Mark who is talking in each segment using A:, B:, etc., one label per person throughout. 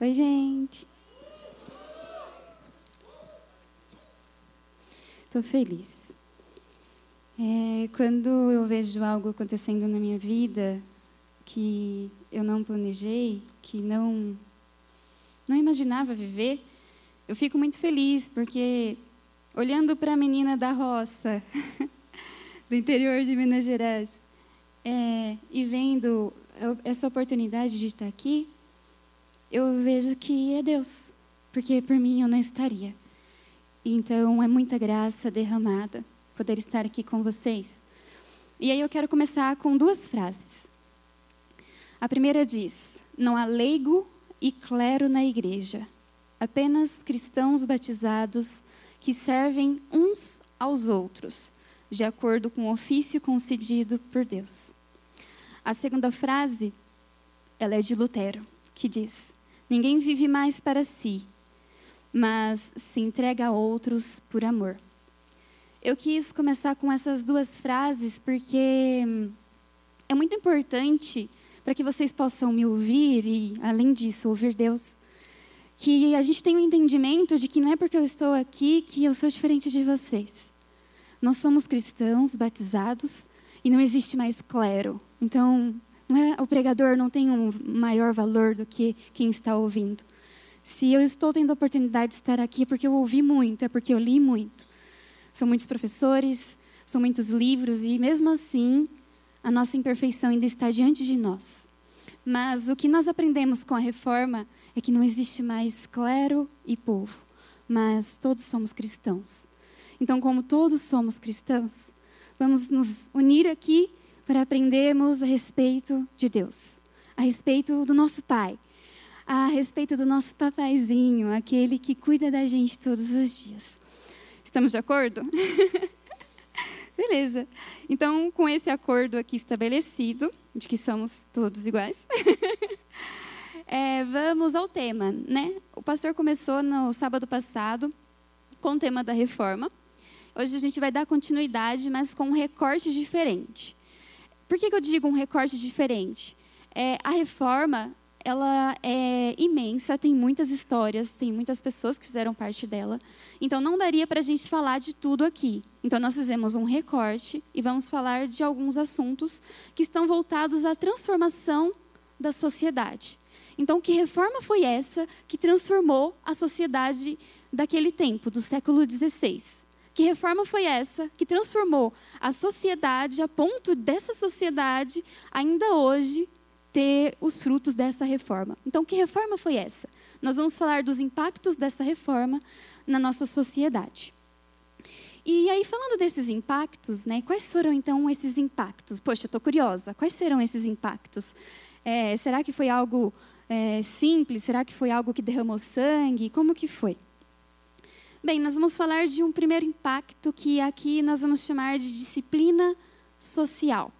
A: Oi, gente. Estou feliz. É, quando eu vejo algo acontecendo na minha vida que eu não planejei, que não não imaginava viver, eu fico muito feliz porque olhando para a menina da roça do interior de Minas Gerais é, e vendo essa oportunidade de estar aqui, eu vejo que é Deus, porque por mim eu não estaria. Então é muita graça derramada poder estar aqui com vocês. E aí eu quero começar com duas frases. A primeira diz: Não há leigo e clero na igreja, apenas cristãos batizados que servem uns aos outros, de acordo com o ofício concedido por Deus. A segunda frase, ela é de Lutero, que diz: Ninguém vive mais para si, mas se entrega a outros por amor. Eu quis começar com essas duas frases porque é muito importante para que vocês possam me ouvir e, além disso, ouvir Deus. Que a gente tenha um entendimento de que não é porque eu estou aqui que eu sou diferente de vocês. Nós somos cristãos batizados e não existe mais clero. Então, o pregador não tem um maior valor do que quem está ouvindo. Se eu estou tendo a oportunidade de estar aqui é porque eu ouvi muito, é porque eu li muito. São muitos professores, são muitos livros e mesmo assim a nossa imperfeição ainda está diante de nós. Mas o que nós aprendemos com a reforma é que não existe mais clero e povo, mas todos somos cristãos. Então, como todos somos cristãos, vamos nos unir aqui para aprendermos a respeito de Deus, a respeito do nosso Pai, a respeito do nosso papaizinho, aquele que cuida da gente todos os dias. Estamos de acordo? Beleza. Então, com esse acordo aqui estabelecido, de que somos todos iguais, é, vamos ao tema, né? O pastor começou no sábado passado com o tema da reforma. Hoje a gente vai dar continuidade, mas com um recorte diferente. Por que, que eu digo um recorte diferente? É, a reforma ela é imensa, tem muitas histórias, tem muitas pessoas que fizeram parte dela. Então, não daria para a gente falar de tudo aqui. Então, nós fizemos um recorte e vamos falar de alguns assuntos que estão voltados à transformação da sociedade. Então, que reforma foi essa que transformou a sociedade daquele tempo, do século XVI? Que reforma foi essa que transformou a sociedade a ponto dessa sociedade ainda hoje ter os frutos dessa reforma? Então, que reforma foi essa? Nós vamos falar dos impactos dessa reforma na nossa sociedade. E aí, falando desses impactos, né, quais foram então esses impactos? Poxa, eu estou curiosa. Quais serão esses impactos? É, será que foi algo é, simples? Será que foi algo que derramou sangue? Como que foi? Bem, nós vamos falar de um primeiro impacto que aqui nós vamos chamar de disciplina social.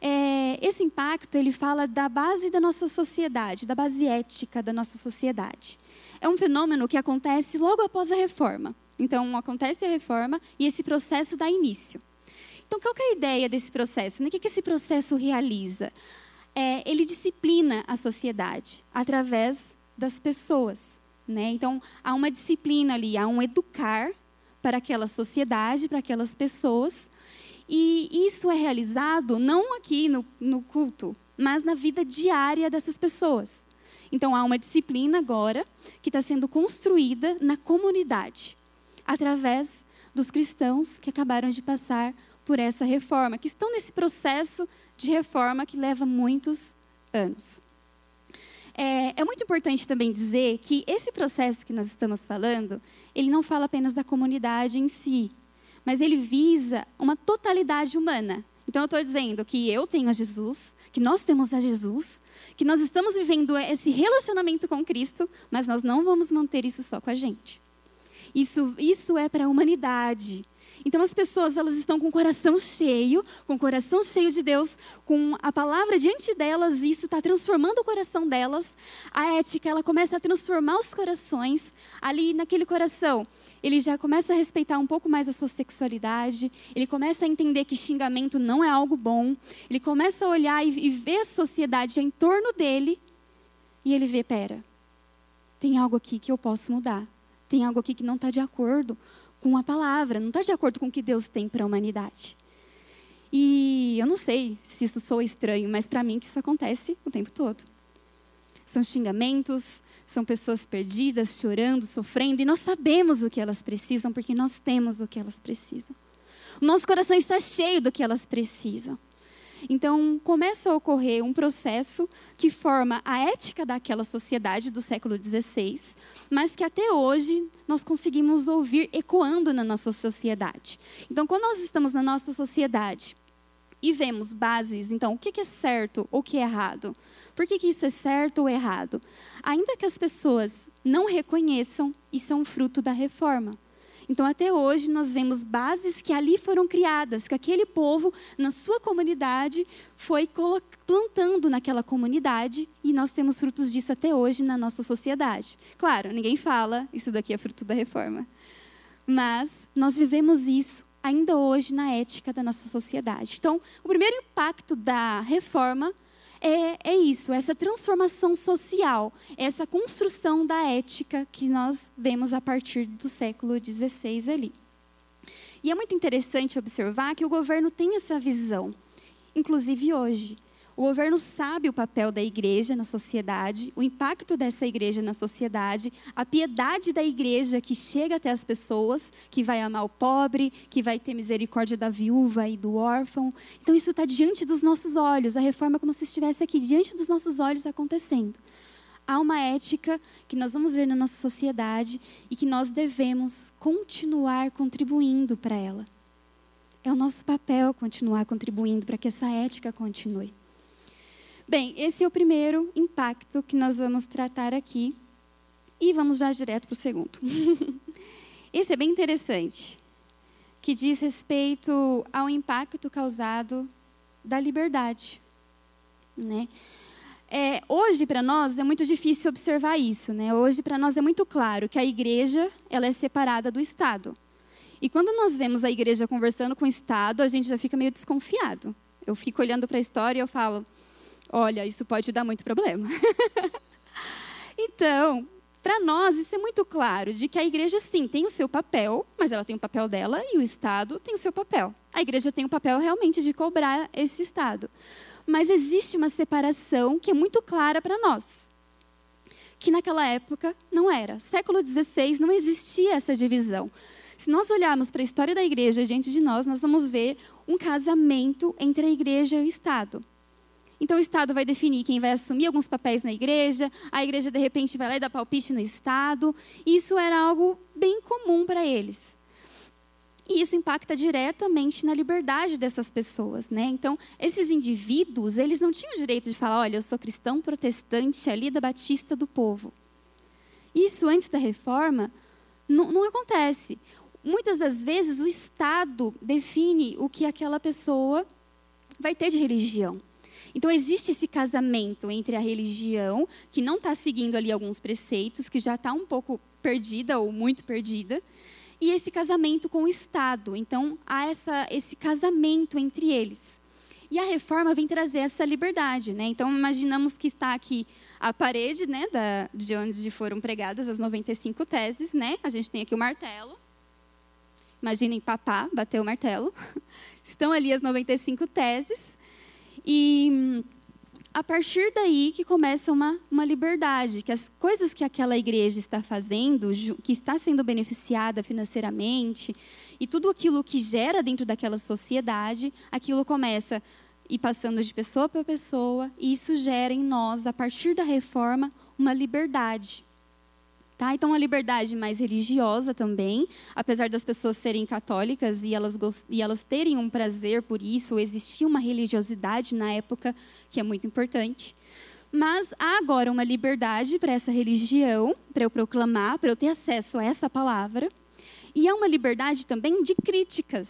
A: É, esse impacto ele fala da base da nossa sociedade, da base ética da nossa sociedade. É um fenômeno que acontece logo após a reforma. Então, acontece a reforma e esse processo dá início. Então, qual é a ideia desse processo? O que, que esse processo realiza? É, ele disciplina a sociedade através das pessoas. Né? Então, há uma disciplina ali, há um educar para aquela sociedade, para aquelas pessoas. E isso é realizado não aqui no, no culto, mas na vida diária dessas pessoas. Então, há uma disciplina agora que está sendo construída na comunidade, através dos cristãos que acabaram de passar por essa reforma, que estão nesse processo de reforma que leva muitos anos. É, é, muito importante também dizer que esse processo que nós estamos falando, ele não fala apenas da comunidade em si, mas ele visa uma totalidade humana. Então eu estou dizendo que eu tenho a Jesus, que nós temos a Jesus, que nós estamos vivendo esse relacionamento com Cristo, mas nós não vamos manter isso só com a gente. Isso, isso é para a humanidade. Então as pessoas elas estão com o coração cheio, com o coração cheio de Deus, com a palavra diante delas, e isso está transformando o coração delas. A ética ela começa a transformar os corações ali naquele coração. Ele já começa a respeitar um pouco mais a sua sexualidade, ele começa a entender que xingamento não é algo bom, ele começa a olhar e, e ver a sociedade em torno dele, e ele vê, pera, tem algo aqui que eu posso mudar. Tem algo aqui que não está de acordo com a palavra, não está de acordo com o que Deus tem para a humanidade. E eu não sei se isso soa estranho, mas para mim que isso acontece o tempo todo. São xingamentos, são pessoas perdidas, chorando, sofrendo, e nós sabemos o que elas precisam, porque nós temos o que elas precisam. Nosso coração está cheio do que elas precisam. Então, começa a ocorrer um processo que forma a ética daquela sociedade do século XVI, mas que até hoje nós conseguimos ouvir ecoando na nossa sociedade. Então, quando nós estamos na nossa sociedade e vemos bases, então, o que é certo ou o que é errado? Por que, isso é certo ou errado? Ainda que as pessoas não reconheçam, isso é um fruto da reforma. Então, até hoje, nós vemos bases que ali foram criadas, que aquele povo, na sua comunidade, foi plantando naquela comunidade, e nós temos frutos disso até hoje na nossa sociedade. Claro, ninguém fala, isso daqui é fruto da reforma. Mas nós vivemos isso ainda hoje na ética da nossa sociedade. Então, o primeiro impacto da reforma é, é isso, essa transformação social, essa construção da ética que nós vemos a partir do século XVI ali. E é muito interessante observar que o governo tem essa visão, inclusive hoje. O governo sabe o papel da igreja na sociedade, o impacto dessa igreja na sociedade, a piedade da igreja que chega até as pessoas, que vai amar o pobre, que vai ter misericórdia da viúva e do órfão. Então, isso está diante dos nossos olhos. A reforma é como se estivesse aqui diante dos nossos olhos acontecendo. Há uma ética que nós vamos ver na nossa sociedade e que nós devemos continuar contribuindo para ela. É o nosso papel continuar contribuindo para que essa ética continue. Bem, esse é o primeiro impacto que nós vamos tratar aqui. E vamos já direto para o segundo. esse é bem interessante, que diz respeito ao impacto causado da liberdade. Né? É, hoje, para nós, é muito difícil observar isso. Né? Hoje, para nós, é muito claro que a igreja ela é separada do Estado. E quando nós vemos a igreja conversando com o Estado, a gente já fica meio desconfiado. Eu fico olhando para a história e eu falo, olha, isso pode dar muito problema. então, para nós, isso é muito claro, de que a igreja, sim, tem o seu papel, mas ela tem o papel dela e o Estado tem o seu papel. A igreja tem o papel realmente de cobrar esse Estado. Mas existe uma separação que é muito clara para nós. Que naquela época não era. Século XVI não existia essa divisão. Se nós olharmos para a história da igreja diante de nós, nós vamos ver um casamento entre a igreja e o Estado. Então o Estado vai definir quem vai assumir alguns papéis na igreja, a igreja de repente vai lá e dá palpite no Estado. Isso era algo bem comum para eles. E isso impacta diretamente na liberdade dessas pessoas, né? Então, esses indivíduos, eles não tinham o direito de falar, olha, eu sou cristão protestante ali da Batista do povo. Isso antes da reforma não, não acontece. Muitas das vezes o Estado define o que aquela pessoa vai ter de religião. Então, existe esse casamento entre a religião, que não está seguindo ali alguns preceitos, que já está um pouco perdida ou muito perdida, e esse casamento com o Estado. Então, há essa, esse casamento entre eles. E a reforma vem trazer essa liberdade. Né? Então, imaginamos que está aqui a parede né, da, de onde foram pregadas as 95 teses. Né? A gente tem aqui o martelo. Imaginem papá bater o martelo. Estão ali as 95 teses. E a partir daí que começa uma, uma liberdade, que as coisas que aquela igreja está fazendo, que está sendo beneficiada financeiramente, e tudo aquilo que gera dentro daquela sociedade, aquilo começa ir passando de pessoa para pessoa, e isso gera em nós, a partir da reforma, uma liberdade. Tá? Então, a liberdade mais religiosa também, apesar das pessoas serem católicas e elas, e elas terem um prazer por isso, existia uma religiosidade na época que é muito importante. Mas há agora uma liberdade para essa religião, para eu proclamar, para eu ter acesso a essa palavra. E há uma liberdade também de críticas.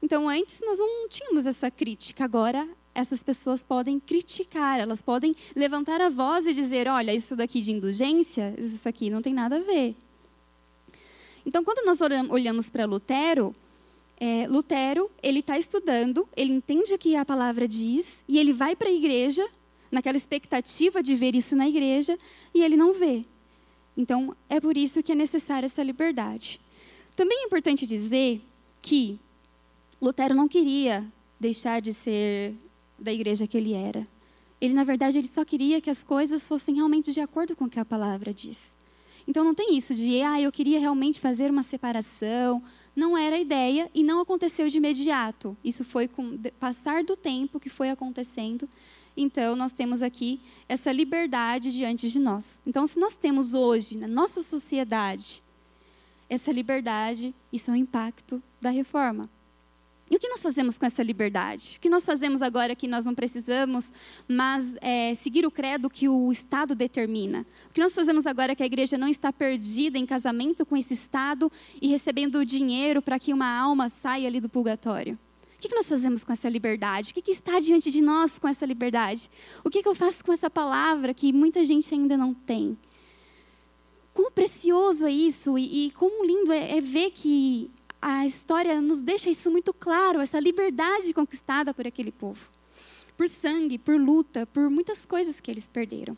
A: Então, antes nós não tínhamos essa crítica, agora essas pessoas podem criticar, elas podem levantar a voz e dizer: olha, isso daqui de indulgência, isso aqui não tem nada a ver. Então, quando nós olhamos para Lutero, é, Lutero ele está estudando, ele entende o que a palavra diz e ele vai para a igreja naquela expectativa de ver isso na igreja e ele não vê. Então, é por isso que é necessária essa liberdade. Também é importante dizer que Lutero não queria deixar de ser da igreja que ele era. Ele, na verdade, ele só queria que as coisas fossem realmente de acordo com o que a palavra diz. Então não tem isso de, ah, eu queria realmente fazer uma separação. Não era a ideia e não aconteceu de imediato. Isso foi com passar do tempo que foi acontecendo. Então nós temos aqui essa liberdade diante de nós. Então se nós temos hoje na nossa sociedade essa liberdade, isso é um impacto da reforma. E o que nós fazemos com essa liberdade? O que nós fazemos agora que nós não precisamos mas é, seguir o credo que o Estado determina? O que nós fazemos agora que a igreja não está perdida em casamento com esse Estado e recebendo dinheiro para que uma alma saia ali do purgatório? O que nós fazemos com essa liberdade? O que está diante de nós com essa liberdade? O que eu faço com essa palavra que muita gente ainda não tem? Quão precioso é isso e, e quão lindo é, é ver que a história nos deixa isso muito claro, essa liberdade conquistada por aquele povo. Por sangue, por luta, por muitas coisas que eles perderam.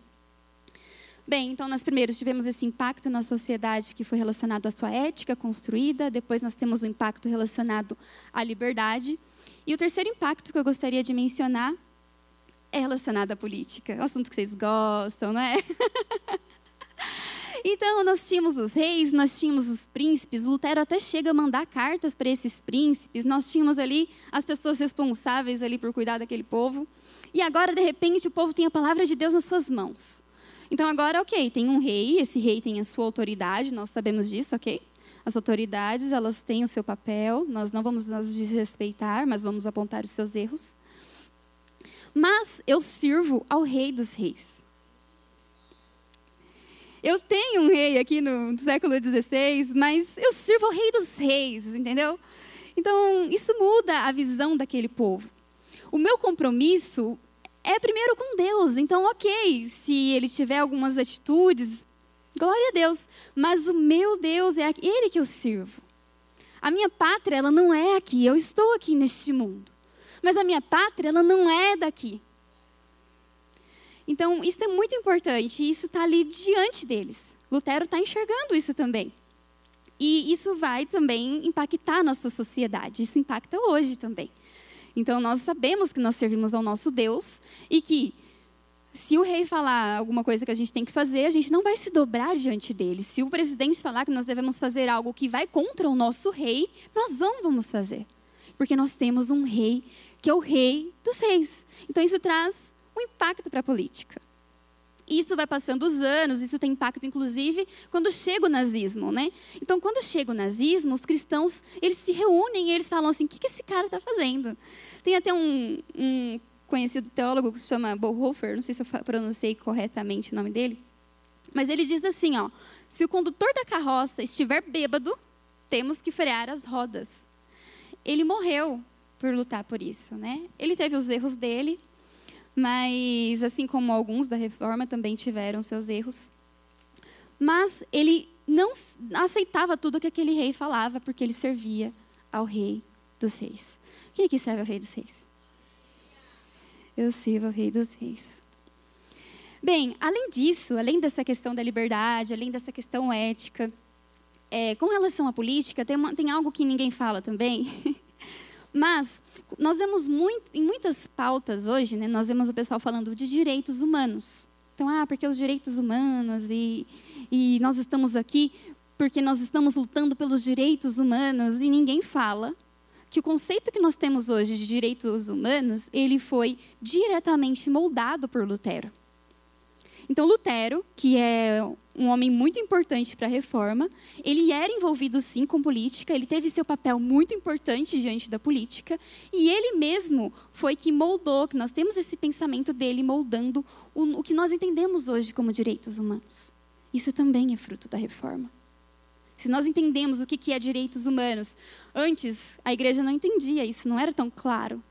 A: Bem, então nós primeiros tivemos esse impacto na sociedade que foi relacionado à sua ética construída, depois nós temos o impacto relacionado à liberdade. E o terceiro impacto que eu gostaria de mencionar é relacionado à política. É um assunto que vocês gostam, não é? Então, nós tínhamos os reis, nós tínhamos os príncipes. Lutero até chega a mandar cartas para esses príncipes. Nós tínhamos ali as pessoas responsáveis ali por cuidar daquele povo. E agora, de repente, o povo tem a palavra de Deus nas suas mãos. Então, agora, ok, tem um rei, esse rei tem a sua autoridade, nós sabemos disso, ok? As autoridades, elas têm o seu papel, nós não vamos nos desrespeitar, mas vamos apontar os seus erros. Mas eu sirvo ao rei dos reis. Eu tenho um rei aqui no século XVI, mas eu sirvo ao rei dos reis, entendeu? Então, isso muda a visão daquele povo. O meu compromisso é primeiro com Deus. Então, ok, se ele tiver algumas atitudes, glória a Deus. Mas o meu Deus é ele que eu sirvo. A minha pátria, ela não é aqui. Eu estou aqui neste mundo. Mas a minha pátria, ela não é daqui. Então, isso é muito importante e isso está ali diante deles. Lutero está enxergando isso também. E isso vai também impactar a nossa sociedade. Isso impacta hoje também. Então, nós sabemos que nós servimos ao nosso Deus e que se o rei falar alguma coisa que a gente tem que fazer, a gente não vai se dobrar diante dele. Se o presidente falar que nós devemos fazer algo que vai contra o nosso rei, nós não vamos fazer. Porque nós temos um rei que é o rei dos reis. Então, isso traz um impacto para a política. Isso vai passando os anos, isso tem impacto, inclusive, quando chega o nazismo, né? Então, quando chega o nazismo, os cristãos, eles se reúnem e eles falam assim, o que, esse cara está fazendo? Tem até um, um, conhecido teólogo que se chama Bonhoeffer, não sei se eu pronunciei corretamente o nome dele, mas ele diz assim, ó, se o condutor da carroça estiver bêbado, temos que frear as rodas. Ele morreu por lutar por isso, né? Ele teve os erros dele, mas assim como alguns da reforma também tiveram seus erros. Mas ele não aceitava tudo que aquele rei falava, porque ele servia ao rei dos reis. Quem aqui serve ao rei dos reis? Eu sirvo ao rei dos reis. Bem, além disso, além dessa questão da liberdade, além dessa questão ética, é, com relação à política, tem, uma, tem algo que ninguém fala também, Mas nós vemos muito, em muitas pautas hoje, né, nós vemos o pessoal falando de direitos humanos. Então, ah, porque os direitos humanos e, e nós estamos aqui porque nós estamos lutando pelos direitos humanos e ninguém fala que o conceito que nós temos hoje de direitos humanos, ele foi diretamente moldado por Lutero. Então, Lutero, que é um homem muito importante para a reforma, ele era envolvido sim com política, ele teve seu papel muito importante diante da política, e ele mesmo foi que moldou, que nós temos esse pensamento dele moldando o, o que nós entendemos hoje como direitos humanos. Isso também é fruto da reforma. Se nós entendemos o que é direitos humanos, antes a igreja não entendia isso, não era tão claro.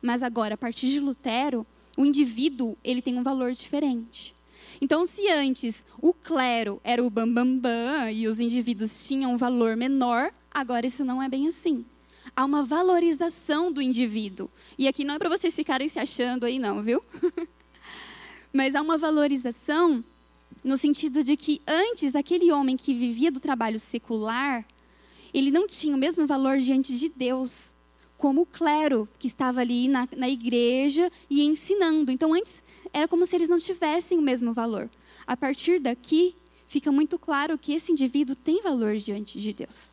A: Mas agora, a partir de Lutero, o indivíduo ele tem um valor diferente. Então, se antes o clero era o bambambam bam, bam, e os indivíduos tinham um valor menor, agora isso não é bem assim. Há uma valorização do indivíduo. E aqui não é para vocês ficarem se achando aí, não, viu? Mas há uma valorização no sentido de que antes aquele homem que vivia do trabalho secular, ele não tinha o mesmo valor diante de Deus como o clero que estava ali na, na igreja e ensinando. Então antes era como se eles não tivessem o mesmo valor. A partir daqui fica muito claro que esse indivíduo tem valor diante de Deus.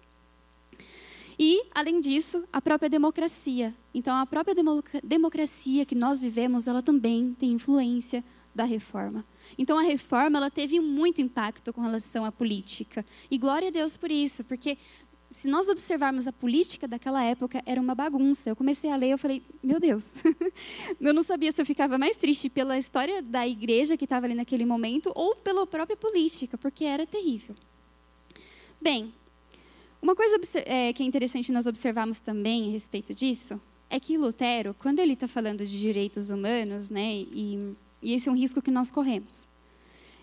A: E, além disso, a própria democracia. Então, a própria democracia que nós vivemos, ela também tem influência da reforma. Então a reforma ela teve muito impacto com relação à política. E glória a Deus por isso, porque se nós observarmos a política daquela época, era uma bagunça. Eu comecei a ler, eu falei, meu Deus. eu não sabia se eu ficava mais triste pela história da igreja que estava ali naquele momento ou pela própria política, porque era terrível. Bem, uma coisa é, que é interessante nós observarmos também a respeito disso é que Lutero, quando ele está falando de direitos humanos, né, e e esse é um risco que nós corremos.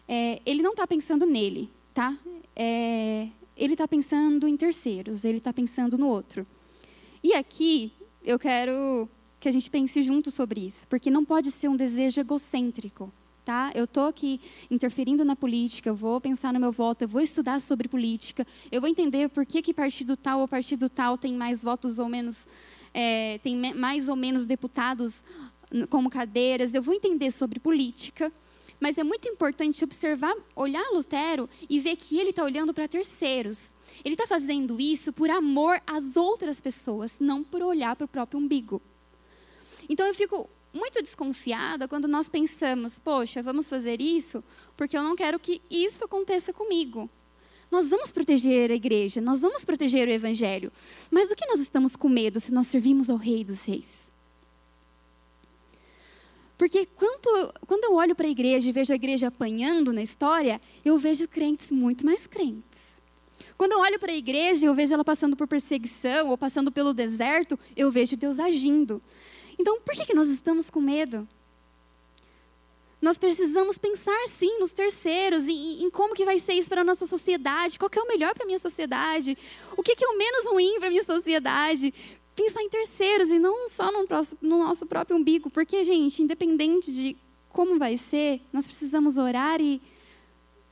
A: É, ele não está pensando nele, tá? É, ele está pensando em terceiros, ele está pensando no outro. E aqui eu quero que a gente pense junto sobre isso, porque não pode ser um desejo egocêntrico. Tá? Eu estou aqui interferindo na política, eu vou pensar no meu voto, eu vou estudar sobre política, eu vou entender por que, que partido tal ou partido tal tem mais votos ou menos, é, tem mais ou menos deputados como cadeiras, eu vou entender sobre política, mas é muito importante observar, olhar Lutero e ver que ele está olhando para terceiros. Ele está fazendo isso por amor às outras pessoas, não por olhar para o próprio umbigo. Então eu fico muito desconfiada quando nós pensamos, poxa, vamos fazer isso porque eu não quero que isso aconteça comigo. Nós vamos proteger a igreja, nós vamos proteger o evangelho. Mas do que nós estamos com medo se nós servimos ao Rei dos Reis? Porque quando, quando eu olho para a igreja e vejo a igreja apanhando na história, eu vejo crentes muito mais crentes. Quando eu olho para a igreja e eu vejo ela passando por perseguição ou passando pelo deserto, eu vejo Deus agindo. Então, por que, que nós estamos com medo? Nós precisamos pensar sim nos terceiros, em, em como que vai ser isso para a nossa sociedade, qual que é o melhor para a minha sociedade, o que, que é o menos ruim para a minha sociedade, pensar em terceiros e não só no, no nosso próprio umbigo, porque, gente, independente de como vai ser, nós precisamos orar e,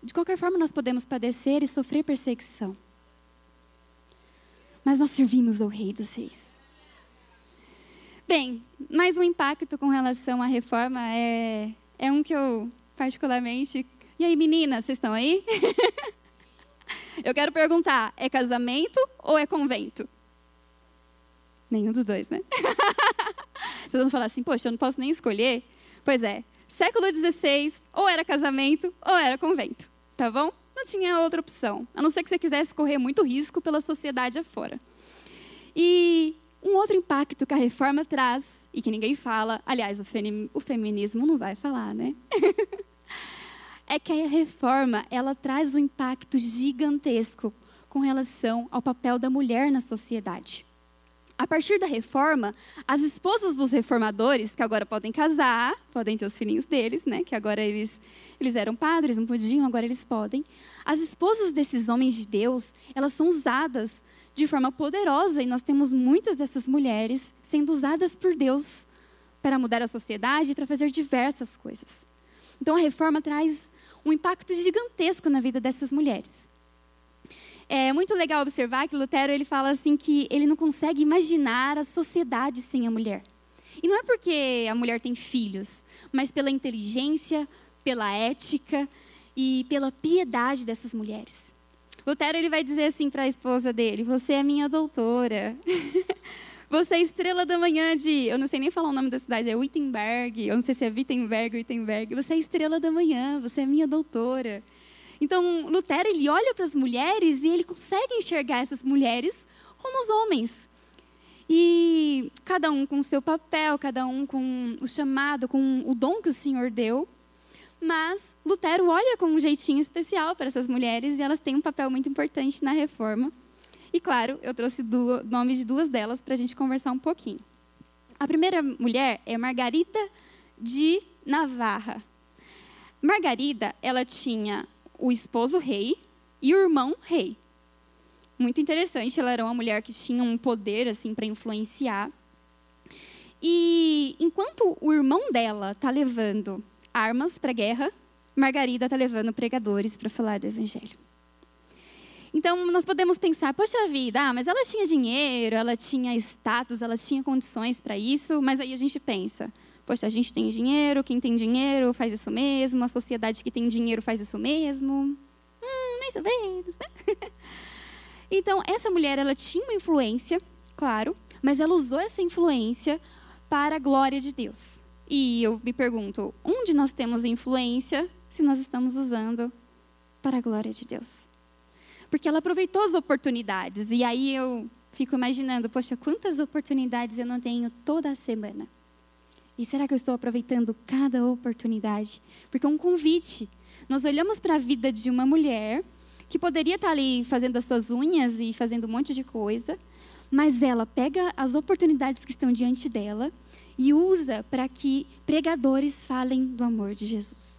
A: de qualquer forma, nós podemos padecer e sofrer perseguição. Mas nós servimos ao Rei dos Reis. Bem, mais um impacto com relação à reforma é, é um que eu particularmente. E aí, meninas, vocês estão aí? eu quero perguntar: é casamento ou é convento? Nenhum dos dois, né? Vocês vão falar assim, poxa, eu não posso nem escolher. Pois é, século XVI, ou era casamento, ou era convento, tá bom? Não tinha outra opção, a não ser que você quisesse correr muito risco pela sociedade afora. E um outro impacto que a reforma traz, e que ninguém fala, aliás, o, o feminismo não vai falar, né? é que a reforma, ela traz um impacto gigantesco com relação ao papel da mulher na sociedade. A partir da reforma, as esposas dos reformadores, que agora podem casar, podem ter os filhinhos deles, né? Que agora eles, eles eram padres, não podiam, agora eles podem. As esposas desses homens de Deus, elas são usadas de forma poderosa e nós temos muitas dessas mulheres sendo usadas por Deus para mudar a sociedade e para fazer diversas coisas. Então a reforma traz um impacto gigantesco na vida dessas mulheres. É muito legal observar que Lutero ele fala assim que ele não consegue imaginar a sociedade sem a mulher. E não é porque a mulher tem filhos, mas pela inteligência, pela ética e pela piedade dessas mulheres. Lutero ele vai dizer assim para a esposa dele: "Você é minha doutora. Você é estrela da manhã de, eu não sei nem falar o nome da cidade, é Wittenberg, eu não sei se é Wittenberg ou Wittenberg. Você é estrela da manhã, você é minha doutora. Então, Lutero ele olha para as mulheres e ele consegue enxergar essas mulheres como os homens. E cada um com o seu papel, cada um com o chamado, com o dom que o Senhor deu. Mas Lutero olha com um jeitinho especial para essas mulheres e elas têm um papel muito importante na reforma. E claro, eu trouxe o nome de duas delas para a gente conversar um pouquinho. A primeira mulher é Margarida de Navarra. Margarida, ela tinha o esposo rei e o irmão rei. Muito interessante, ela era uma mulher que tinha um poder assim para influenciar. E enquanto o irmão dela está levando armas para a guerra, Margarida está levando pregadores para falar do Evangelho. Então, nós podemos pensar, poxa vida, ah, mas ela tinha dinheiro, ela tinha status, ela tinha condições para isso, mas aí a gente pensa, poxa, a gente tem dinheiro, quem tem dinheiro faz isso mesmo, a sociedade que tem dinheiro faz isso mesmo. Hum, mais ou menos, né? Então, essa mulher, ela tinha uma influência, claro, mas ela usou essa influência para a glória de Deus. E eu me pergunto, onde nós temos influência se nós estamos usando para a glória de Deus? Porque ela aproveitou as oportunidades. E aí eu fico imaginando, poxa, quantas oportunidades eu não tenho toda semana? E será que eu estou aproveitando cada oportunidade? Porque é um convite. Nós olhamos para a vida de uma mulher que poderia estar ali fazendo as suas unhas e fazendo um monte de coisa, mas ela pega as oportunidades que estão diante dela e usa para que pregadores falem do amor de Jesus.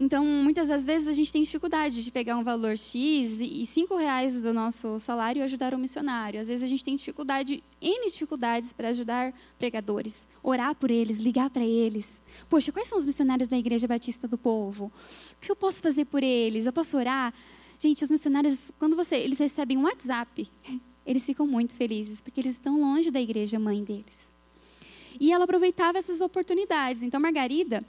A: Então, muitas das vezes a gente tem dificuldade de pegar um valor X e cinco reais do nosso salário e ajudar um missionário. Às vezes a gente tem dificuldade, N dificuldades para ajudar pregadores. Orar por eles, ligar para eles. Poxa, quais são os missionários da Igreja Batista do Povo? O que eu posso fazer por eles? Eu posso orar? Gente, os missionários, quando você, eles recebem um WhatsApp, eles ficam muito felizes, porque eles estão longe da igreja mãe deles. E ela aproveitava essas oportunidades. Então, Margarida,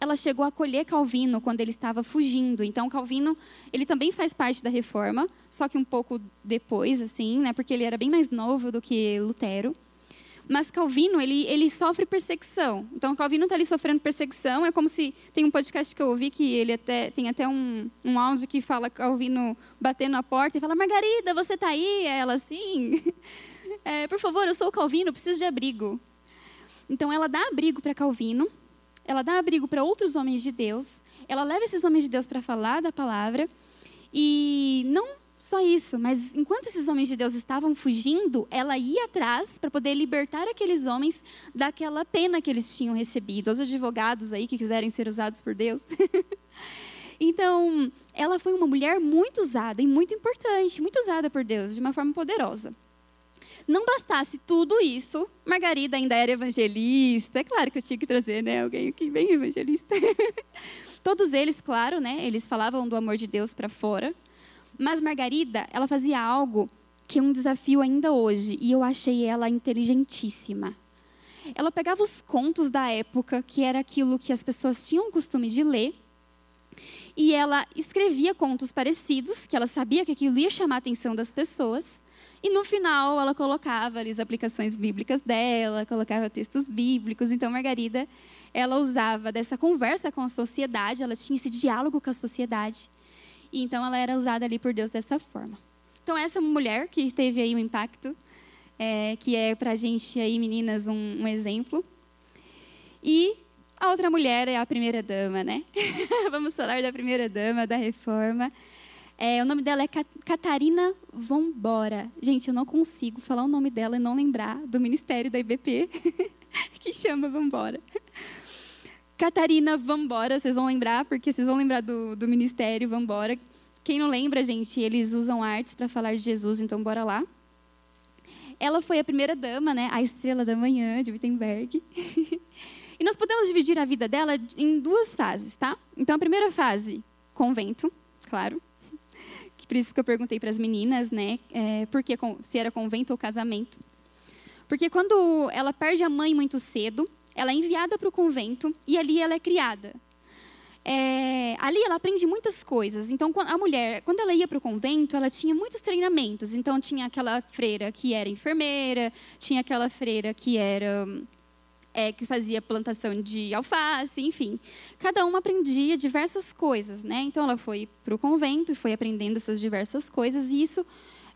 A: ela chegou a acolher Calvino quando ele estava fugindo. Então, Calvino, ele também faz parte da reforma, só que um pouco depois, assim, né? Porque ele era bem mais novo do que Lutero. Mas Calvino, ele, ele sofre perseguição. Então, Calvino está ali sofrendo perseguição. É como se tem um podcast que eu ouvi que ele até tem até um, um áudio que fala Calvino batendo na porta e fala: Margarida, você está aí? Ela assim. É, por favor, eu sou o Calvino, preciso de abrigo. Então, ela dá abrigo para Calvino ela dá abrigo para outros homens de Deus, ela leva esses homens de Deus para falar da palavra, e não só isso, mas enquanto esses homens de Deus estavam fugindo, ela ia atrás para poder libertar aqueles homens daquela pena que eles tinham recebido. Os advogados aí que quiserem ser usados por Deus. então, ela foi uma mulher muito usada e muito importante, muito usada por Deus, de uma forma poderosa. Não bastasse tudo isso, Margarida ainda era evangelista. É claro que eu tinha que trazer, né, alguém aqui bem evangelista. Todos eles, claro, né, eles falavam do amor de Deus para fora. Mas Margarida, ela fazia algo que é um desafio ainda hoje, e eu achei ela inteligentíssima. Ela pegava os contos da época, que era aquilo que as pessoas tinham o costume de ler, e ela escrevia contos parecidos, que ela sabia que aquilo ia chamar a atenção das pessoas, e no final ela colocava ali as aplicações bíblicas dela, colocava textos bíblicos. Então Margarida, ela usava dessa conversa com a sociedade, ela tinha esse diálogo com a sociedade. E então ela era usada ali por Deus dessa forma. Então essa mulher que teve aí um impacto, é, que é para a gente aí meninas um, um exemplo. E a outra mulher é a primeira dama, né? Vamos falar da primeira dama da reforma. É, o nome dela é Catarina Vombora. Gente, eu não consigo falar o nome dela e não lembrar do ministério da IBP, que chama Vambora. Catarina Vambora, vocês vão lembrar, porque vocês vão lembrar do, do ministério Vambora. Quem não lembra, gente, eles usam artes para falar de Jesus, então bora lá. Ela foi a primeira dama, né, a estrela da manhã de Wittenberg. e nós podemos dividir a vida dela em duas fases, tá? Então, a primeira fase, convento, claro. Por isso que eu perguntei para as meninas, né, é, porque, se era convento ou casamento. Porque quando ela perde a mãe muito cedo, ela é enviada para o convento e ali ela é criada. É, ali ela aprende muitas coisas. Então, a mulher, quando ela ia para o convento, ela tinha muitos treinamentos. Então, tinha aquela freira que era enfermeira, tinha aquela freira que era é, que fazia plantação de alface, enfim. Cada uma aprendia diversas coisas, né? Então ela foi para o convento e foi aprendendo essas diversas coisas e isso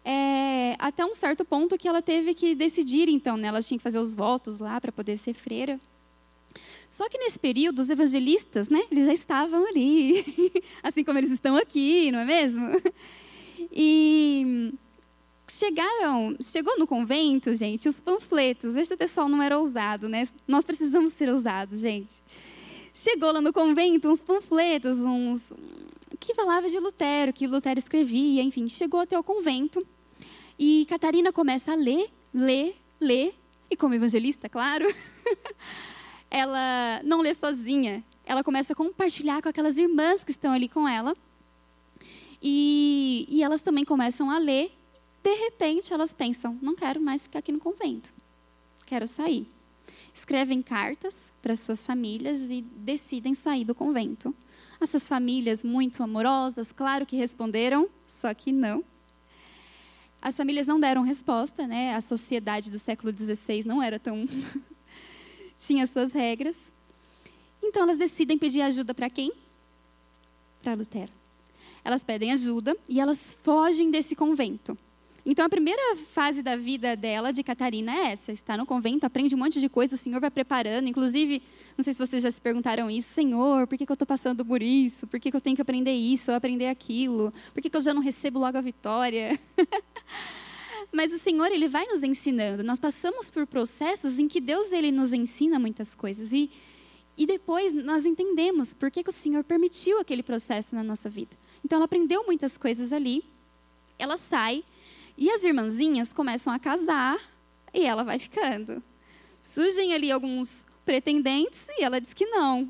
A: é, até um certo ponto que ela teve que decidir, então, né? Ela tinha que fazer os votos lá para poder ser freira. Só que nesse período, os evangelistas, né? Eles já estavam ali, assim como eles estão aqui, não é mesmo? E chegaram, chegou no convento, gente, os panfletos. Veja se o pessoal não era ousado, né? Nós precisamos ser ousados, gente. Chegou lá no convento uns panfletos, uns que falava de Lutero, que Lutero escrevia, enfim, chegou até o convento. E Catarina começa a ler, ler, ler, e como evangelista, claro, ela não lê sozinha. ela começa a compartilhar com aquelas irmãs que estão ali com ela. E, e elas também começam a ler. De repente, elas pensam: não quero mais ficar aqui no convento, quero sair. Escrevem cartas para suas famílias e decidem sair do convento. As suas famílias, muito amorosas, claro que responderam, só que não. As famílias não deram resposta, né? A sociedade do século XVI não era tão. tinha suas regras. Então elas decidem pedir ajuda para quem? Para Lutero. Elas pedem ajuda e elas fogem desse convento. Então a primeira fase da vida dela, de Catarina, é essa: está no convento, aprende um monte de coisa, o Senhor vai preparando. Inclusive, não sei se vocês já se perguntaram isso, Senhor, por que, que eu estou passando por isso? Por que, que eu tenho que aprender isso ou aprender aquilo? Por que, que eu já não recebo logo a vitória? Mas o Senhor, Ele vai nos ensinando. Nós passamos por processos em que Deus, Ele nos ensina muitas coisas. E e depois nós entendemos por que, que o Senhor permitiu aquele processo na nossa vida. Então ela aprendeu muitas coisas ali, ela sai, e as irmãzinhas começam a casar, e ela vai ficando. Surgem ali alguns pretendentes, e ela diz que não.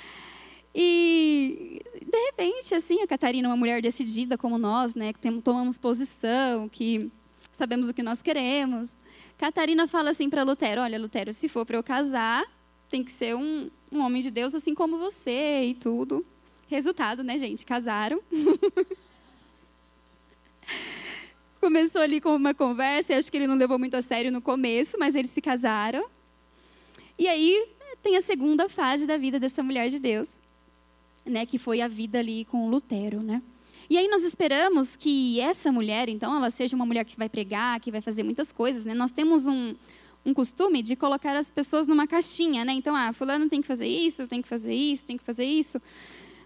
A: e de repente, assim, a Catarina, uma mulher decidida como nós, né, que tomamos posição, que sabemos o que nós queremos. Catarina fala assim para Lutero: Olha, Lutero, se for para eu casar, tem que ser um, um homem de Deus assim como você e tudo. Resultado, né, gente? Casaram. Começou ali com uma conversa, e acho que ele não levou muito a sério no começo, mas eles se casaram. E aí tem a segunda fase da vida dessa mulher de Deus, né, que foi a vida ali com Lutero, né? E aí nós esperamos que essa mulher, então, ela seja uma mulher que vai pregar, que vai fazer muitas coisas, né? Nós temos um, um costume de colocar as pessoas numa caixinha, né? Então, ah, fulano tem que fazer isso, tem que fazer isso, tem que fazer isso.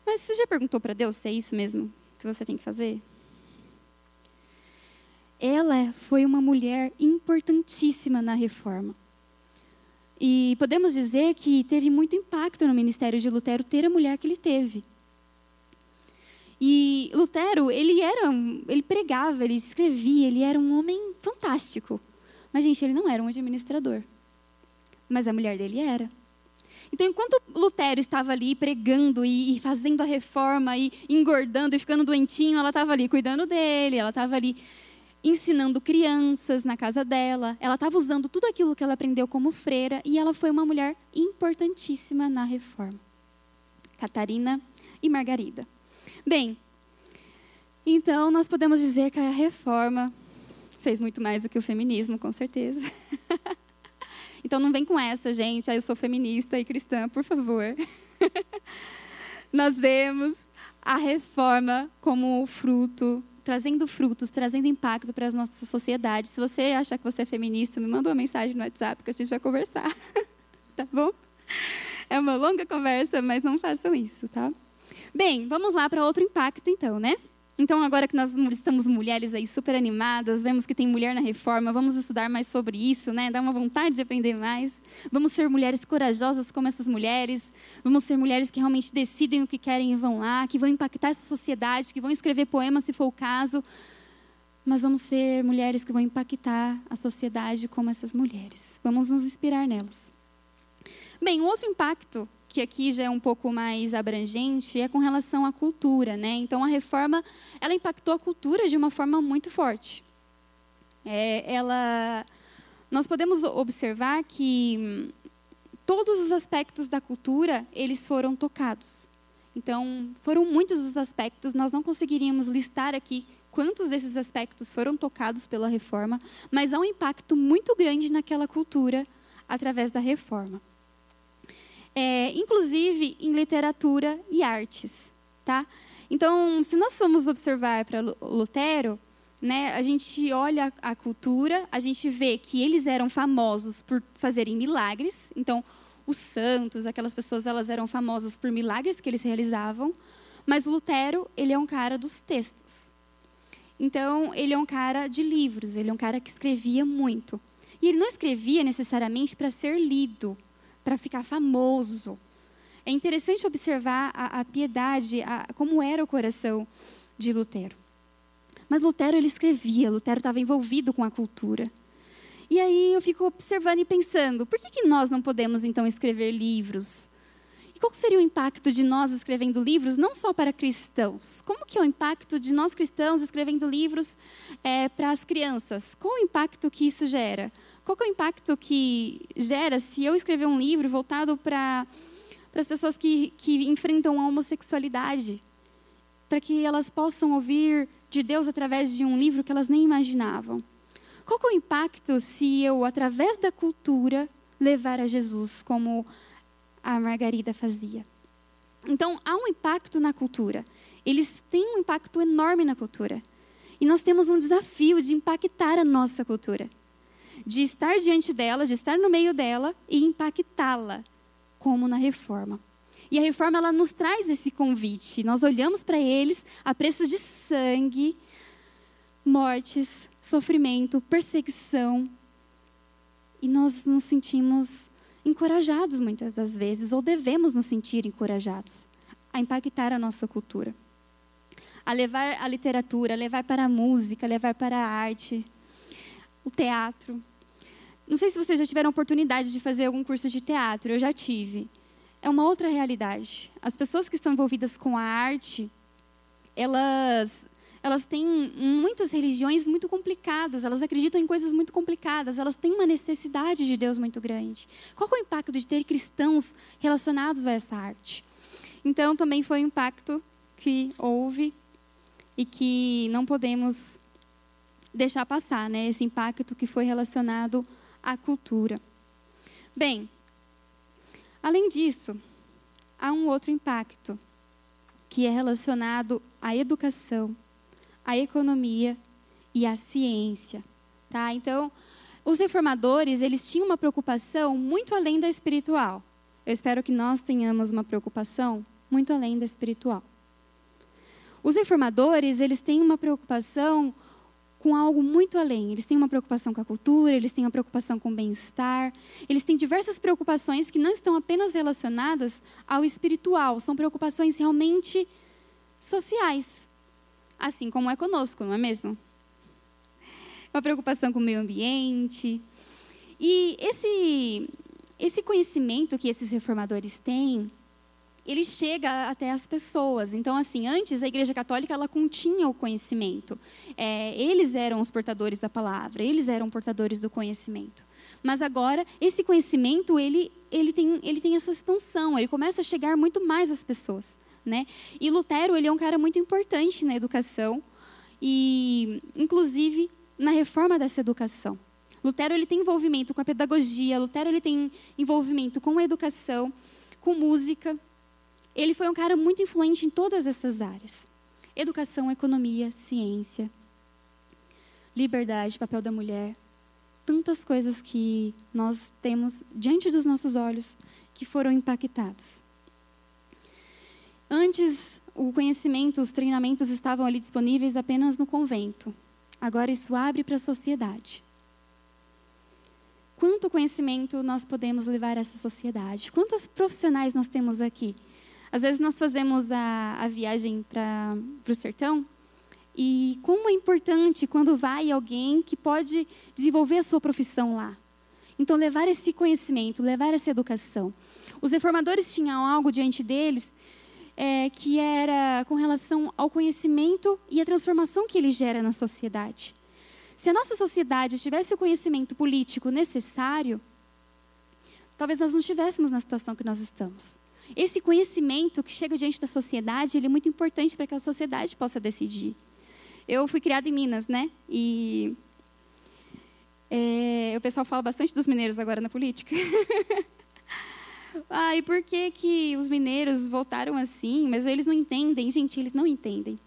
A: Mas você já perguntou para Deus se é isso mesmo que você tem que fazer? Ela foi uma mulher importantíssima na reforma. E podemos dizer que teve muito impacto no ministério de Lutero ter a mulher que ele teve. E Lutero, ele era, ele pregava, ele escrevia, ele era um homem fantástico. Mas, gente, ele não era um administrador. Mas a mulher dele era. Então, enquanto Lutero estava ali pregando e, fazendo a reforma e engordando e ficando doentinho, ela estava ali cuidando dele, ela estava ali ensinando crianças na casa dela, ela estava usando tudo aquilo que ela aprendeu como freira e ela foi uma mulher importantíssima na reforma. Catarina e Margarida. Bem, então nós podemos dizer que a reforma fez muito mais do que o feminismo, com certeza. então não vem com essa, gente. Ah, eu sou feminista e cristã, por favor. Nós vemos a reforma como fruto, trazendo frutos, trazendo impacto para as nossas sociedades. Se você achar que você é feminista, me manda uma mensagem no WhatsApp que a gente vai conversar. tá bom? É uma longa conversa, mas não façam isso, tá? Bem, vamos lá para outro impacto então, né? Então, agora que nós estamos mulheres aí super animadas, vemos que tem mulher na reforma, vamos estudar mais sobre isso, né? Dá uma vontade de aprender mais. Vamos ser mulheres corajosas como essas mulheres. Vamos ser mulheres que realmente decidem o que querem e vão lá, que vão impactar essa sociedade, que vão escrever poemas se for o caso. Mas vamos ser mulheres que vão impactar a sociedade como essas mulheres. Vamos nos inspirar nelas. Bem, um outro impacto que aqui já é um pouco mais abrangente, é com relação à cultura. Né? Então, a reforma ela impactou a cultura de uma forma muito forte. É, ela, nós podemos observar que hum, todos os aspectos da cultura eles foram tocados. Então, foram muitos os aspectos, nós não conseguiríamos listar aqui quantos desses aspectos foram tocados pela reforma, mas há um impacto muito grande naquela cultura através da reforma é, inclusive em literatura e artes, tá? Então, se nós formos observar para Lutero, né, a gente olha a cultura, a gente vê que eles eram famosos por fazerem milagres. Então, os santos, aquelas pessoas, elas eram famosas por milagres que eles realizavam. Mas Lutero, ele é um cara dos textos. Então, ele é um cara de livros, ele é um cara que escrevia muito. E ele não escrevia necessariamente para ser lido, para ficar famoso. É interessante observar a, a piedade, a, como era o coração de Lutero. Mas Lutero ele escrevia, Lutero estava envolvido com a cultura. E aí eu fico observando e pensando, por que, que nós não podemos então escrever livros? E qual seria o impacto de nós escrevendo livros, não só para cristãos? Como que é o impacto de nós cristãos escrevendo livros é, para as crianças? Qual o impacto que isso gera? Qual é o impacto que gera se eu escrever um livro voltado para para as pessoas que, que enfrentam a homossexualidade, para que elas possam ouvir de Deus através de um livro que elas nem imaginavam? Qual é o impacto se eu, através da cultura, levar a Jesus como a Margarida fazia? Então, há um impacto na cultura. Eles têm um impacto enorme na cultura. E nós temos um desafio de impactar a nossa cultura. De estar diante dela, de estar no meio dela e impactá-la, como na reforma. E a reforma ela nos traz esse convite. Nós olhamos para eles a preço de sangue, mortes, sofrimento, perseguição. E nós nos sentimos encorajados muitas das vezes, ou devemos nos sentir encorajados a impactar a nossa cultura. A levar a literatura, a levar para a música, a levar para a arte, o teatro. Não sei se vocês já tiveram oportunidade de fazer algum curso de teatro, eu já tive. É uma outra realidade. As pessoas que estão envolvidas com a arte, elas elas têm muitas religiões muito complicadas, elas acreditam em coisas muito complicadas, elas têm uma necessidade de Deus muito grande. Qual é o impacto de ter cristãos relacionados a essa arte? Então, também foi um impacto que houve e que não podemos deixar passar, né? Esse impacto que foi relacionado à cultura. Bem, além disso, há um outro impacto que é relacionado à educação a economia e a ciência, tá? Então, os reformadores, eles tinham uma preocupação muito além da espiritual. Eu espero que nós tenhamos uma preocupação muito além da espiritual. Os reformadores, eles têm uma preocupação com algo muito além. Eles têm uma preocupação com a cultura, eles têm uma preocupação com o bem-estar, eles têm diversas preocupações que não estão apenas relacionadas ao espiritual, são preocupações realmente sociais assim como é conosco, não é mesmo? Uma preocupação com o meio ambiente. E esse, esse conhecimento que esses reformadores têm, ele chega até as pessoas. Então, assim, antes a Igreja Católica ela continha o conhecimento. É, eles eram os portadores da palavra, eles eram portadores do conhecimento. Mas agora esse conhecimento ele ele tem ele tem a sua expansão, ele começa a chegar muito mais às pessoas né? E Lutero, ele é um cara muito importante na educação e inclusive na reforma dessa educação. Lutero ele tem envolvimento com a pedagogia, Lutero ele tem envolvimento com a educação, com música. Ele foi um cara muito influente em todas essas áreas: educação, economia, ciência, liberdade, papel da mulher, tantas coisas que nós temos diante dos nossos olhos que foram impactadas. Antes, o conhecimento, os treinamentos estavam ali disponíveis apenas no convento. Agora isso abre para a sociedade. Quanto conhecimento nós podemos levar a essa sociedade? Quantos profissionais nós temos aqui? Às vezes nós fazemos a, a viagem para o sertão e como é importante quando vai alguém que pode desenvolver a sua profissão lá. Então, levar esse conhecimento, levar essa educação. Os reformadores tinham algo diante deles é, que era com relação ao conhecimento e a transformação que ele gera na sociedade. Se a nossa sociedade tivesse o conhecimento político necessário, talvez nós não estivéssemos na situação que nós estamos. Esse conhecimento que chega diante da sociedade, ele é muito importante para que a sociedade possa decidir. Eu fui criada em Minas, né? E é, o pessoal fala bastante dos mineiros agora na política. Ah, e por que, que os mineiros voltaram assim? Mas eles não entendem. Gente, eles não entendem.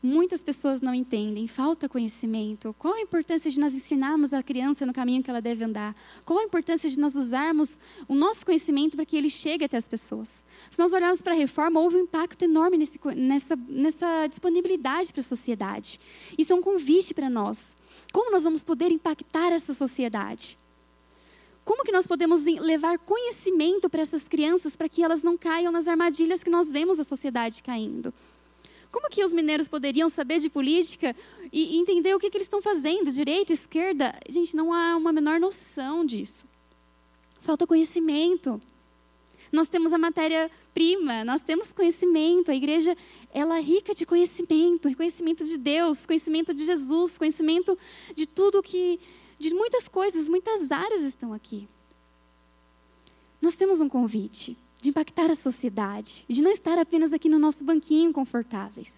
A: Muitas pessoas não entendem, falta conhecimento. Qual a importância de nós ensinarmos a criança no caminho que ela deve andar? Qual a importância de nós usarmos o nosso conhecimento para que ele chegue até as pessoas? Se nós olharmos para a reforma, houve um impacto enorme nesse, nessa, nessa disponibilidade para a sociedade. Isso é um convite para nós. Como nós vamos poder impactar essa sociedade? Como que nós podemos levar conhecimento para essas crianças para que elas não caiam nas armadilhas que nós vemos a sociedade caindo? Como que os mineiros poderiam saber de política e entender o que, que eles estão fazendo, direita, esquerda? Gente, não há uma menor noção disso. Falta conhecimento. Nós temos a matéria-prima, nós temos conhecimento. A igreja, ela é rica de conhecimento, conhecimento de Deus, conhecimento de Jesus, conhecimento de tudo que, de muitas coisas, muitas áreas estão aqui. Nós temos um convite de impactar a sociedade, de não estar apenas aqui no nosso banquinho confortáveis.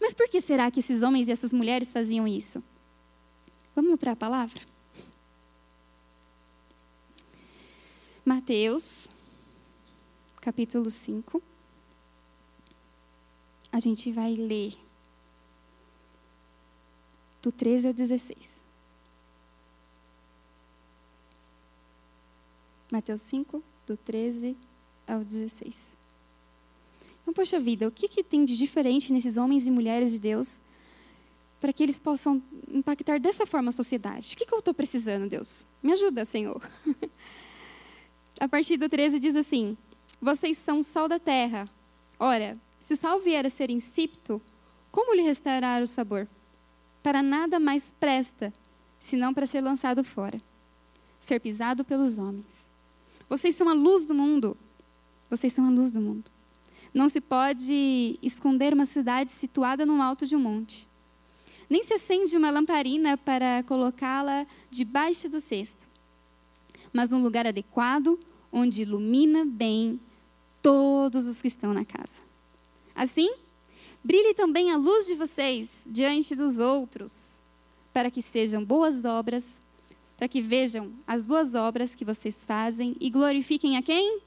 A: Mas por que será que esses homens e essas mulheres faziam isso? Vamos para a palavra? Mateus, capítulo 5. A gente vai ler do 13 ao 16. Mateus 5, do 13 ao 16. Então, poxa vida, o que, que tem de diferente nesses homens e mulheres de Deus para que eles possam impactar dessa forma a sociedade? O que, que eu estou precisando, Deus? Me ajuda, Senhor. a partir do 13 diz assim: Vocês são o sal da terra. Ora, se o sal vier a ser insípido, como lhe restaurar o sabor? Para nada mais presta, senão para ser lançado fora, ser pisado pelos homens. Vocês são a luz do mundo. Vocês são a luz do mundo. Não se pode esconder uma cidade situada no alto de um monte. Nem se acende uma lamparina para colocá-la debaixo do cesto mas num lugar adequado, onde ilumina bem todos os que estão na casa. Assim, brilhe também a luz de vocês diante dos outros, para que sejam boas obras, para que vejam as boas obras que vocês fazem e glorifiquem a quem?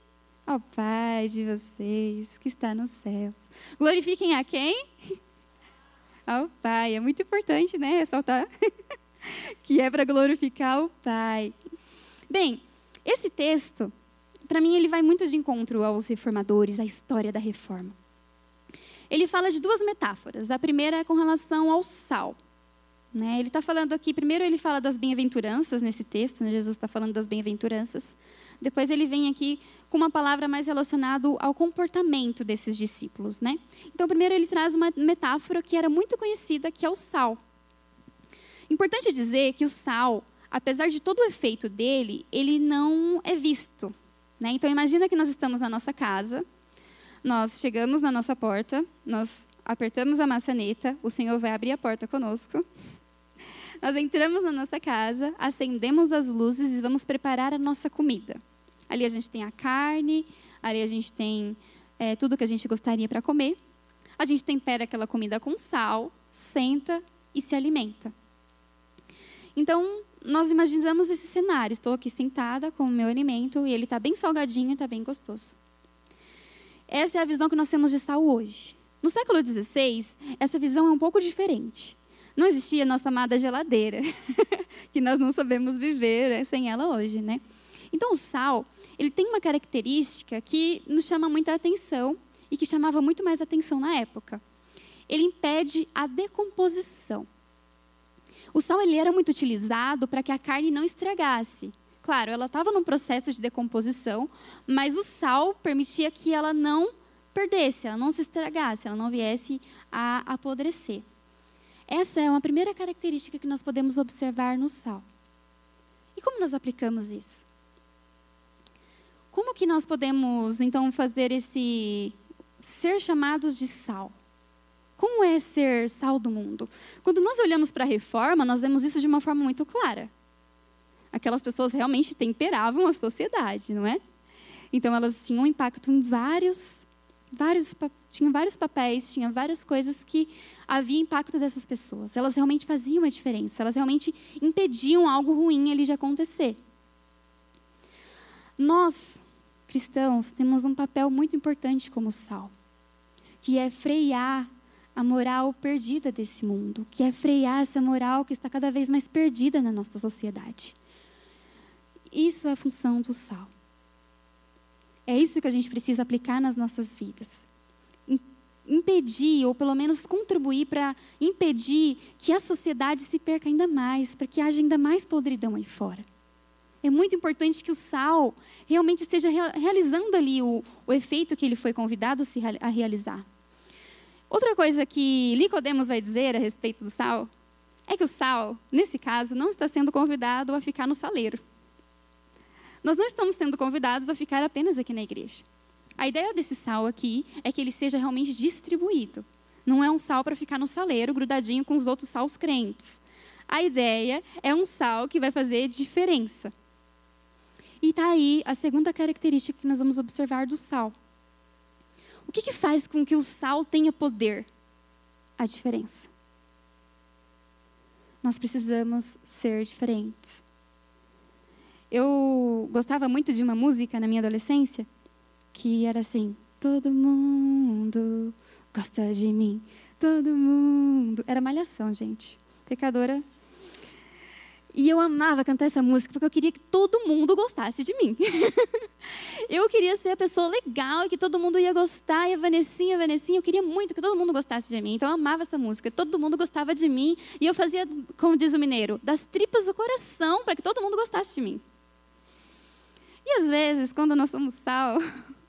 A: Ao Pai de vocês que está nos céus. Glorifiquem a quem? Ao Pai. É muito importante, né? Ressaltar que é para glorificar o Pai. Bem, esse texto, para mim, ele vai muito de encontro aos reformadores, à história da reforma. Ele fala de duas metáforas. A primeira é com relação ao sal. Né? Ele está falando aqui, primeiro ele fala das bem-aventuranças nesse texto, né? Jesus está falando das bem-aventuranças. Depois ele vem aqui com uma palavra mais relacionada ao comportamento desses discípulos. Né? Então, primeiro ele traz uma metáfora que era muito conhecida, que é o sal. Importante dizer que o sal apesar de todo o efeito dele, ele não é visto. Né? Então, imagina que nós estamos na nossa casa, nós chegamos na nossa porta, nós apertamos a maçaneta, o Senhor vai abrir a porta conosco. Nós entramos na nossa casa, acendemos as luzes e vamos preparar a nossa comida. Ali a gente tem a carne, ali a gente tem é, tudo que a gente gostaria para comer. A gente tempera aquela comida com sal, senta e se alimenta. Então, nós imaginamos esse cenário. Estou aqui sentada com o meu alimento e ele está bem salgadinho e está bem gostoso. Essa é a visão que nós temos de sal hoje. No século XVI, essa visão é um pouco diferente. Não existia nossa amada geladeira, que nós não sabemos viver sem ela hoje, né? Então, o sal, ele tem uma característica que nos chama muita atenção e que chamava muito mais atenção na época. Ele impede a decomposição. O sal ele era muito utilizado para que a carne não estragasse. Claro, ela estava num processo de decomposição, mas o sal permitia que ela não perdesse, ela não se estragasse, ela não viesse a apodrecer. Essa é uma primeira característica que nós podemos observar no sal. E como nós aplicamos isso? Como que nós podemos então fazer esse ser chamados de sal? Como é ser sal do mundo? Quando nós olhamos para a reforma, nós vemos isso de uma forma muito clara. Aquelas pessoas realmente temperavam a sociedade, não é? Então elas tinham um impacto em vários, vários, tinham vários papéis, tinha várias coisas que havia impacto dessas pessoas. Elas realmente faziam a diferença, elas realmente impediam algo ruim ali de acontecer. Nós, cristãos, temos um papel muito importante como sal, que é frear a moral perdida desse mundo, que é frear essa moral que está cada vez mais perdida na nossa sociedade. Isso é a função do sal. É isso que a gente precisa aplicar nas nossas vidas. Impedir, ou pelo menos contribuir para impedir que a sociedade se perca ainda mais, para que haja ainda mais podridão aí fora. É muito importante que o sal realmente esteja realizando ali o, o efeito que ele foi convidado a realizar. Outra coisa que Nicodemos vai dizer a respeito do sal é que o sal, nesse caso, não está sendo convidado a ficar no saleiro. nós não estamos sendo convidados a ficar apenas aqui na igreja. A ideia desse sal aqui é que ele seja realmente distribuído. Não é um sal para ficar no saleiro, grudadinho com os outros sals crentes. A ideia é um sal que vai fazer diferença. E está aí a segunda característica que nós vamos observar do sal. O que, que faz com que o sal tenha poder? A diferença. Nós precisamos ser diferentes. Eu gostava muito de uma música na minha adolescência que era assim: todo mundo gosta de mim, todo mundo. Era malhação, gente. Pecadora e eu amava cantar essa música porque eu queria que todo mundo gostasse de mim. eu queria ser a pessoa legal e que todo mundo ia gostar. E a Vanessinha, a Vanessinha, eu queria muito que todo mundo gostasse de mim. Então eu amava essa música. Todo mundo gostava de mim. E eu fazia, como diz o mineiro, das tripas do coração para que todo mundo gostasse de mim. E às vezes, quando nós somos sal,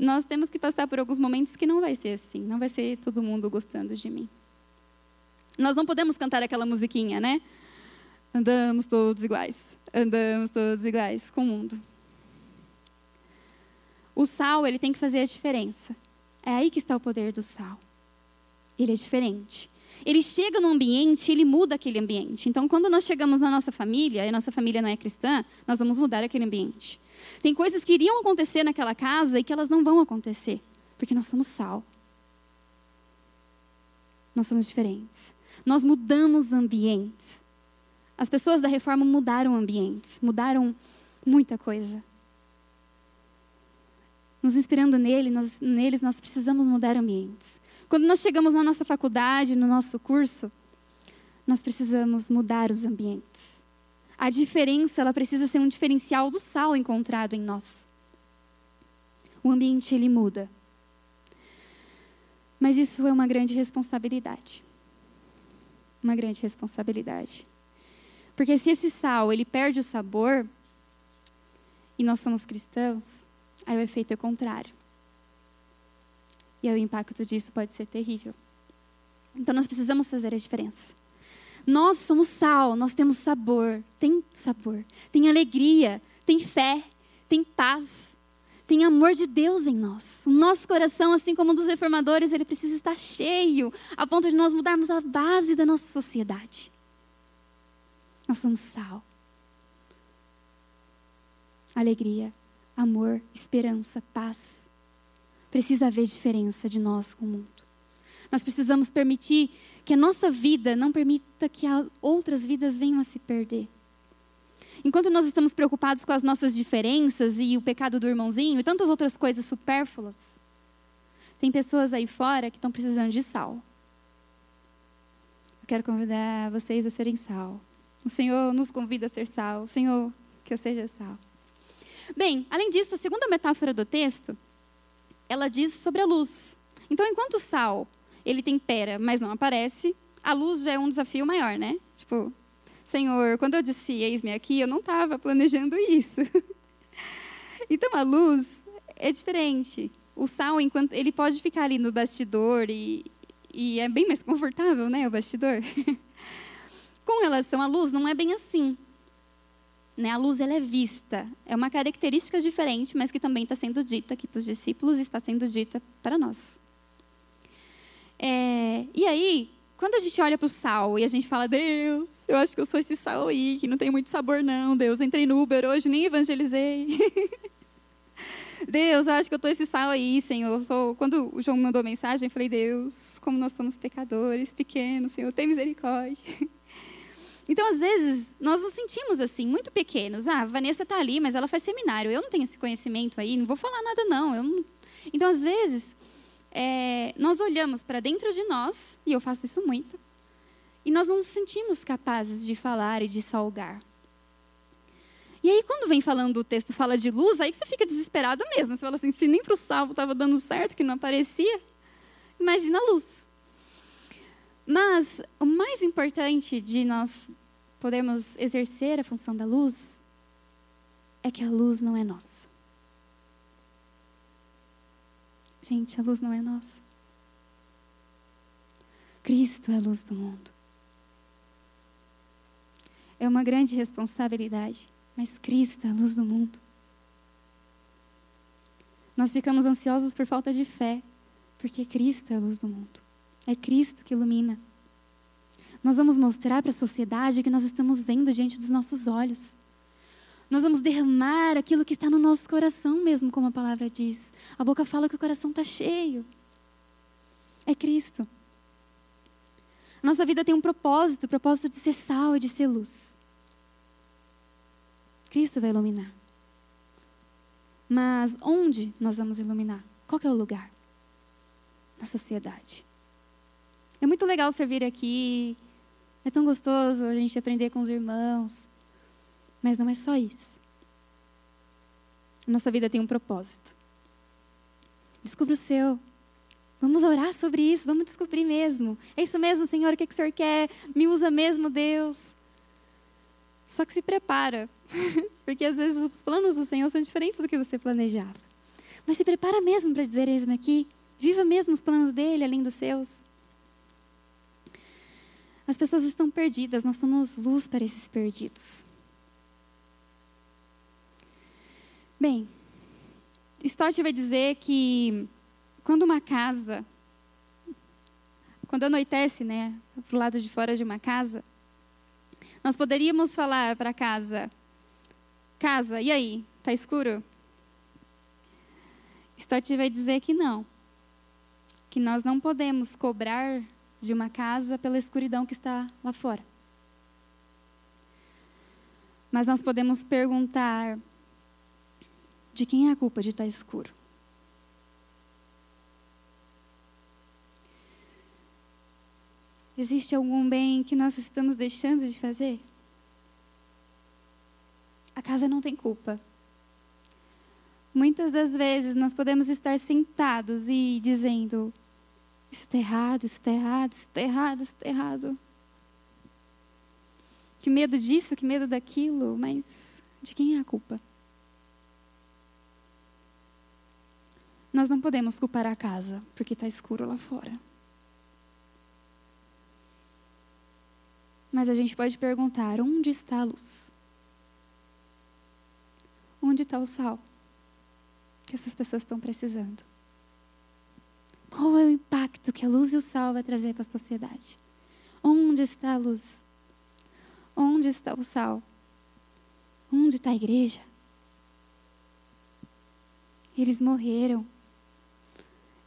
A: nós temos que passar por alguns momentos que não vai ser assim. Não vai ser todo mundo gostando de mim. Nós não podemos cantar aquela musiquinha, né? Andamos todos iguais. Andamos todos iguais com o mundo. O sal, ele tem que fazer a diferença. É aí que está o poder do sal. Ele é diferente. Ele chega no ambiente, ele muda aquele ambiente. Então, quando nós chegamos na nossa família, e a nossa família não é cristã, nós vamos mudar aquele ambiente. Tem coisas que iriam acontecer naquela casa e que elas não vão acontecer, porque nós somos sal. Nós somos diferentes. Nós mudamos ambientes. As pessoas da reforma mudaram ambientes, mudaram muita coisa. Nos inspirando nele, nós, neles, nós precisamos mudar ambientes. Quando nós chegamos na nossa faculdade, no nosso curso, nós precisamos mudar os ambientes. A diferença, ela precisa ser um diferencial do sal encontrado em nós. O ambiente ele muda. Mas isso é uma grande responsabilidade. Uma grande responsabilidade. Porque se esse sal ele perde o sabor e nós somos cristãos, aí o efeito é contrário. E aí o impacto disso pode ser terrível. Então nós precisamos fazer a diferença. Nós somos sal, nós temos sabor, tem sabor, tem alegria, tem fé, tem paz, tem amor de Deus em nós. O nosso coração, assim como o dos reformadores, ele precisa estar cheio, a ponto de nós mudarmos a base da nossa sociedade. Nós somos sal. Alegria, amor, esperança, paz. Precisa haver diferença de nós com o mundo. Nós precisamos permitir que a nossa vida não permita que outras vidas venham a se perder. Enquanto nós estamos preocupados com as nossas diferenças e o pecado do irmãozinho e tantas outras coisas supérfluas, tem pessoas aí fora que estão precisando de sal. Eu quero convidar vocês a serem sal. O Senhor nos convida a ser sal. O Senhor, que eu seja sal. Bem, além disso, a segunda metáfora do texto, ela diz sobre a luz. Então, enquanto o sal, ele tempera, mas não aparece, a luz já é um desafio maior, né? Tipo, Senhor, quando eu disse eis-me aqui, eu não estava planejando isso. então, a luz é diferente. O sal, enquanto ele pode ficar ali no bastidor e, e é bem mais confortável, né, o bastidor. Com relação à luz, não é bem assim. Né? A luz ela é vista. É uma característica diferente, mas que também está sendo dita aqui para os discípulos e está sendo dita para nós. É, e aí, quando a gente olha para o sal e a gente fala, Deus, eu acho que eu sou esse sal aí, que não tem muito sabor, não. Deus, entrei no Uber hoje, nem evangelizei. Deus, eu acho que eu estou esse sal aí, Senhor. Eu sou... Quando o João mandou mensagem, eu falei, Deus, como nós somos pecadores, pequenos, Senhor, tem misericórdia. Então, às vezes, nós nos sentimos assim, muito pequenos. Ah, a Vanessa está ali, mas ela faz seminário. Eu não tenho esse conhecimento aí, não vou falar nada, não. não... Então, às vezes, é, nós olhamos para dentro de nós, e eu faço isso muito, e nós não nos sentimos capazes de falar e de salgar. E aí, quando vem falando o texto fala de luz, aí você fica desesperado mesmo. Você fala assim, se nem para o salvo estava dando certo, que não aparecia, imagina a luz. Mas o mais importante de nós podemos exercer a função da luz é que a luz não é nossa. Gente, a luz não é nossa. Cristo é a luz do mundo. É uma grande responsabilidade. mas Cristo é a luz do mundo. Nós ficamos ansiosos por falta de fé, porque Cristo é a luz do mundo. É Cristo que ilumina. Nós vamos mostrar para a sociedade que nós estamos vendo diante dos nossos olhos. Nós vamos derramar aquilo que está no nosso coração mesmo, como a palavra diz. A boca fala que o coração está cheio. É Cristo. Nossa vida tem um propósito, o propósito de ser sal e de ser luz. Cristo vai iluminar. Mas onde nós vamos iluminar? Qual é o lugar? Na sociedade. É muito legal servir aqui. É tão gostoso a gente aprender com os irmãos. Mas não é só isso. Nossa vida tem um propósito. Descubra o seu. Vamos orar sobre isso, vamos descobrir mesmo. É isso mesmo, Senhor, o que, que o Senhor quer? Me usa mesmo, Deus. Só que se prepara, porque às vezes os planos do Senhor são diferentes do que você planejava. Mas se prepara mesmo para dizer eis-me aqui. Viva mesmo os planos dele, além dos seus. As pessoas estão perdidas, nós somos luz para esses perdidos. Bem, Stott vai dizer que quando uma casa, quando anoitece, né, para o lado de fora de uma casa, nós poderíamos falar para casa: Casa, e aí? Está escuro? Stott vai dizer que não. Que nós não podemos cobrar de uma casa pela escuridão que está lá fora. Mas nós podemos perguntar: de quem é a culpa de estar escuro? Existe algum bem que nós estamos deixando de fazer? A casa não tem culpa. Muitas das vezes nós podemos estar sentados e dizendo: Isso está errado, isso está errado, isso está errado, isso está errado. Que medo disso, que medo daquilo, mas de quem é a culpa? Nós não podemos culpar a casa porque está escuro lá fora. Mas a gente pode perguntar: onde está a luz? Onde está o sal que essas pessoas estão precisando? Qual é o impacto que a luz e o sal vai trazer para a sociedade? Onde está a luz? Onde está o sal? Onde está a igreja? Eles morreram.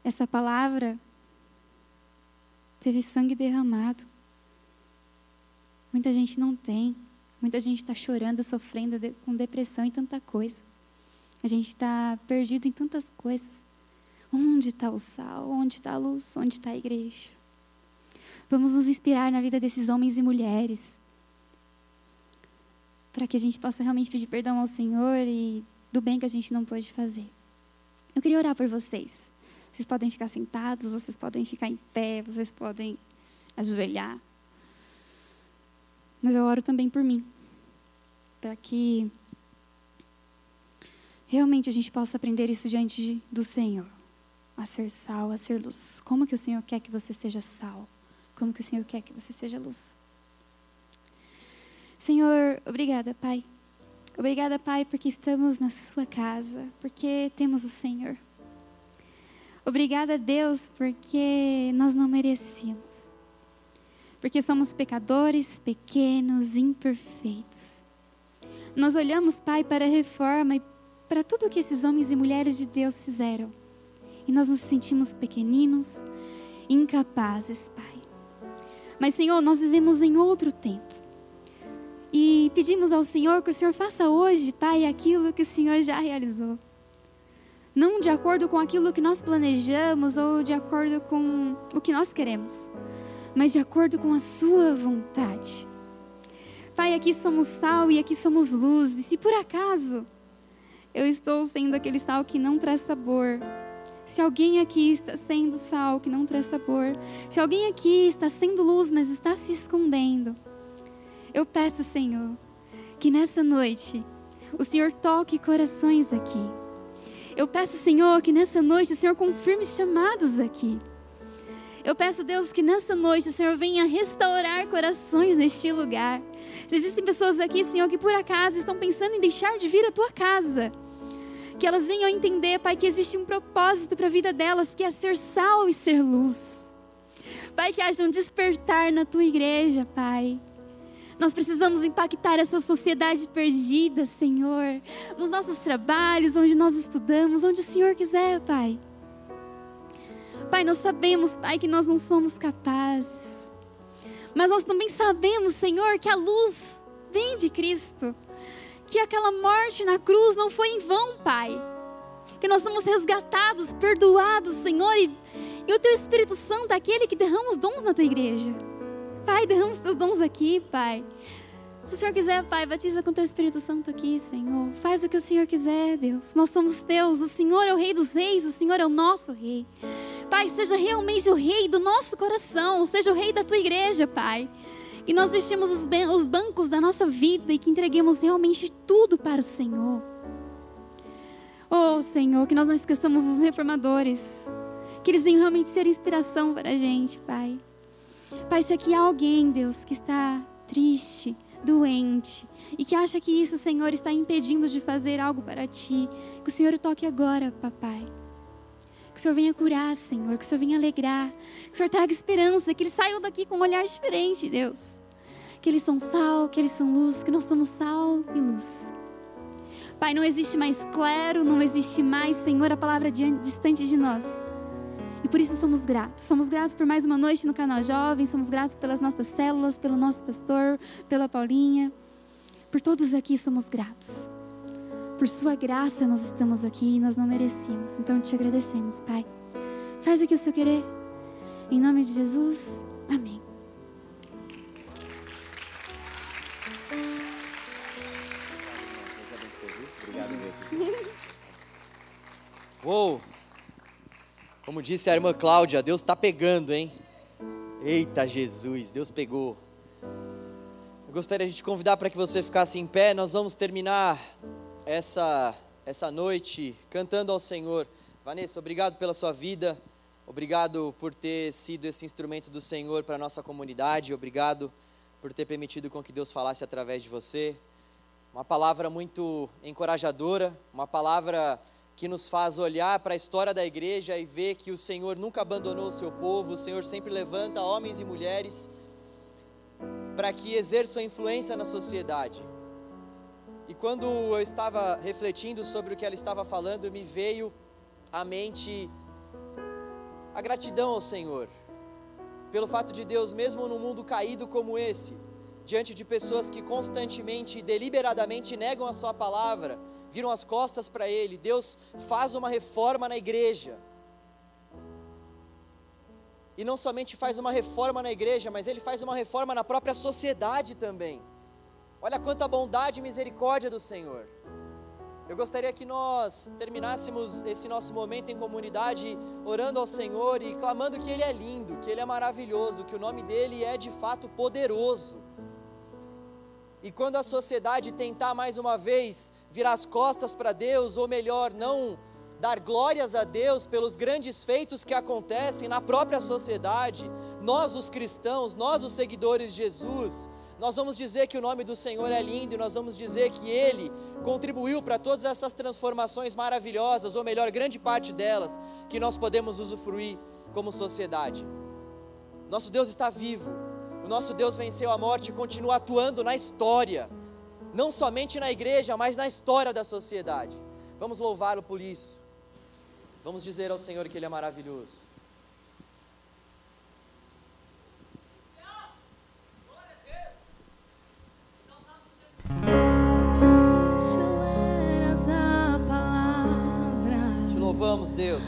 A: Essa palavra teve sangue derramado. Muita gente não tem. Muita gente está chorando, sofrendo de, com depressão e tanta coisa. A gente está perdido em tantas coisas. Onde está o sal? Onde está a luz? Onde está a igreja? Vamos nos inspirar na vida desses homens e mulheres. Para que a gente possa realmente pedir perdão ao Senhor e do bem que a gente não pôde fazer. Eu queria orar por vocês. Vocês podem ficar sentados, vocês podem ficar em pé, vocês podem ajoelhar mas eu oro também por mim, para que realmente a gente possa aprender isso diante de, do Senhor, a ser sal, a ser luz. Como que o Senhor quer que você seja sal? Como que o Senhor quer que você seja luz? Senhor, obrigada, Pai. Obrigada, Pai, porque estamos na Sua casa, porque temos o Senhor. Obrigada, Deus, porque nós não merecíamos porque somos pecadores, pequenos, imperfeitos. Nós olhamos, Pai, para a reforma e para tudo que esses homens e mulheres de Deus fizeram. E nós nos sentimos pequeninos, incapazes, Pai. Mas, Senhor, nós vivemos em outro tempo. E pedimos ao Senhor que o Senhor faça hoje, Pai, aquilo que o Senhor já realizou. Não de acordo com aquilo que nós planejamos ou de acordo com o que nós queremos mas de acordo com a Sua vontade. Pai, aqui somos sal e aqui somos luz, e se por acaso eu estou sendo aquele sal que não traz sabor, se alguém aqui está sendo sal que não traz sabor, se alguém aqui está sendo luz, mas está se escondendo, eu peço, Senhor, que nessa noite o Senhor toque corações aqui. Eu peço, Senhor, que nessa noite o Senhor confirme chamados aqui. Eu peço, Deus, que nessa noite o Senhor venha restaurar corações neste lugar. Se existem pessoas aqui, Senhor, que por acaso estão pensando em deixar de vir à tua casa, que elas venham entender, Pai, que existe um propósito para a vida delas, que é ser sal e ser luz. Pai, que haja um despertar na tua igreja, Pai. Nós precisamos impactar essa sociedade perdida, Senhor, nos nossos trabalhos, onde nós estudamos, onde o Senhor quiser, Pai. Pai, nós sabemos, Pai, que nós não somos capazes. Mas nós também sabemos, Senhor, que a luz vem de Cristo. Que aquela morte na cruz não foi em vão, Pai. Que nós somos resgatados, perdoados, Senhor, e, e o Teu Espírito Santo é aquele que derrama os dons na Tua igreja. Pai, derrama os Teus dons aqui, Pai. Se o Senhor quiser, Pai, batiza com Teu Espírito Santo aqui, Senhor. Faz o que o Senhor quiser, Deus. Nós somos Teus. O Senhor é o Rei dos Reis, o Senhor é o nosso Rei. Pai, seja realmente o Rei do nosso coração, seja o Rei da Tua igreja, Pai. Que nós deixemos os, os bancos da nossa vida e que entreguemos realmente tudo para o Senhor. Oh, Senhor, que nós não esqueçamos os reformadores. Que eles venham realmente ser inspiração para a gente, Pai. Pai, se aqui há alguém, Deus, que está triste, doente e que acha que isso, Senhor, está impedindo de fazer algo para ti, que o Senhor toque agora, papai. Que o Senhor venha curar, Senhor, que o Senhor venha alegrar, que o Senhor traga esperança, que eles saiam daqui com um olhar diferente, Deus. Que eles são sal, que eles são luz, que nós somos sal e luz. Pai, não existe mais clero, não existe mais, Senhor, a palavra distante de nós. E por isso somos gratos. Somos gratos por mais uma noite no canal Jovem, somos gratos pelas nossas células, pelo nosso pastor, pela Paulinha. Por todos aqui somos gratos. Por sua graça nós estamos aqui e nós não merecíamos. Então te agradecemos, Pai. Faz aqui o seu querer. Em nome de Jesus. Amém.
B: Obrigado mesmo. Uou! Como disse a irmã Cláudia, Deus está pegando, hein? Eita Jesus, Deus pegou. Eu gostaria de te convidar para que você ficasse em pé. Nós vamos terminar essa essa noite cantando ao Senhor. Vanessa, obrigado pela sua vida. Obrigado por ter sido esse instrumento do Senhor para a nossa comunidade. Obrigado por ter permitido com que Deus falasse através de você. Uma palavra muito encorajadora, uma palavra que nos faz olhar para a história da igreja e ver que o Senhor nunca abandonou o seu povo, o Senhor sempre levanta homens e mulheres para que exerçam influência na sociedade. E quando eu estava refletindo sobre o que ela estava falando, me veio à mente a gratidão ao Senhor, pelo fato de Deus, mesmo num mundo caído como esse, diante de pessoas que constantemente e deliberadamente negam a Sua palavra, viram as costas para Ele. Deus faz uma reforma na igreja. E não somente faz uma reforma na igreja, mas Ele faz uma reforma na própria sociedade também. Olha quanta bondade e misericórdia do Senhor. Eu gostaria que nós terminássemos esse nosso momento em comunidade orando ao Senhor e clamando que Ele é lindo, que Ele é maravilhoso, que o nome dEle é de fato poderoso. E quando a sociedade tentar mais uma vez virar as costas para Deus, ou melhor, não dar glórias a Deus pelos grandes feitos que acontecem na própria sociedade, nós, os cristãos, nós, os seguidores de Jesus, nós vamos dizer que o nome do Senhor é lindo e nós vamos dizer que Ele contribuiu para todas essas transformações maravilhosas, ou melhor, grande parte delas, que nós podemos usufruir como sociedade. Nosso Deus está vivo, o nosso Deus venceu a morte e continua atuando na história, não somente na igreja, mas na história da sociedade. Vamos louvá-lo por isso. Vamos dizer ao Senhor que Ele é maravilhoso. Te louvamos, Deus.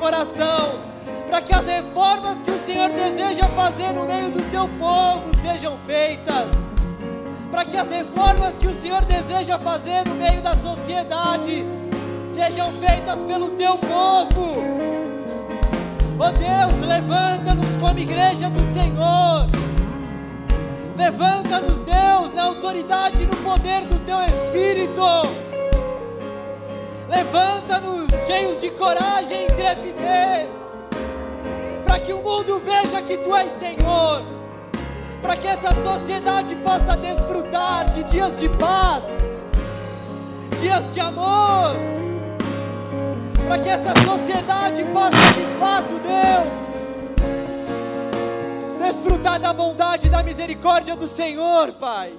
B: Coração, para que as reformas que o Senhor deseja fazer no meio do teu povo sejam feitas, para que as reformas que o Senhor deseja fazer no meio da sociedade sejam feitas pelo teu povo. Oh Deus, levanta-nos como igreja do Senhor. Levanta-nos, Deus, na autoridade e no poder do teu Espírito. Levanta-nos cheios de coragem e intrepidez, para que o mundo veja que tu és Senhor, para que essa sociedade possa desfrutar de dias de paz, dias de amor, para que essa sociedade possa de fato, Deus, desfrutar da bondade e da misericórdia do Senhor, Pai.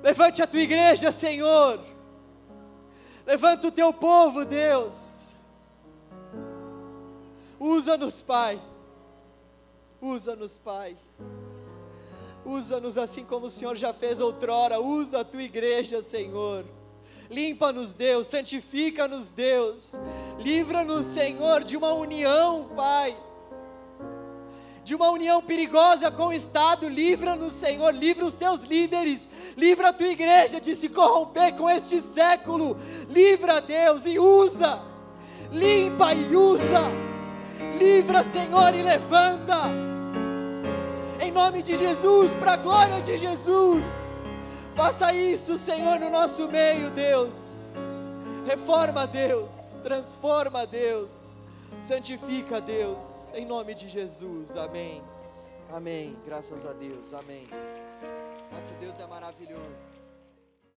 B: Levante a tua igreja, Senhor. Levanta o teu povo, Deus. Usa-nos, Pai. Usa-nos, Pai. Usa-nos assim como o Senhor já fez outrora. Usa a tua igreja, Senhor. Limpa-nos, Deus. Santifica-nos, Deus. Livra-nos, Senhor, de uma união, Pai de uma união perigosa com o Estado. Livra-nos, Senhor, livra os teus líderes, livra a tua igreja de se corromper com este século. Livra, Deus, e usa, limpa e usa. Livra, Senhor, e levanta. Em nome de Jesus, para a glória de Jesus. Faça isso, Senhor, no nosso meio, Deus. Reforma, Deus. Transforma, Deus. Santifica, Deus, em nome de Jesus. Amém. Amém. Graças a Deus. Amém. Nosso Deus é maravilhoso.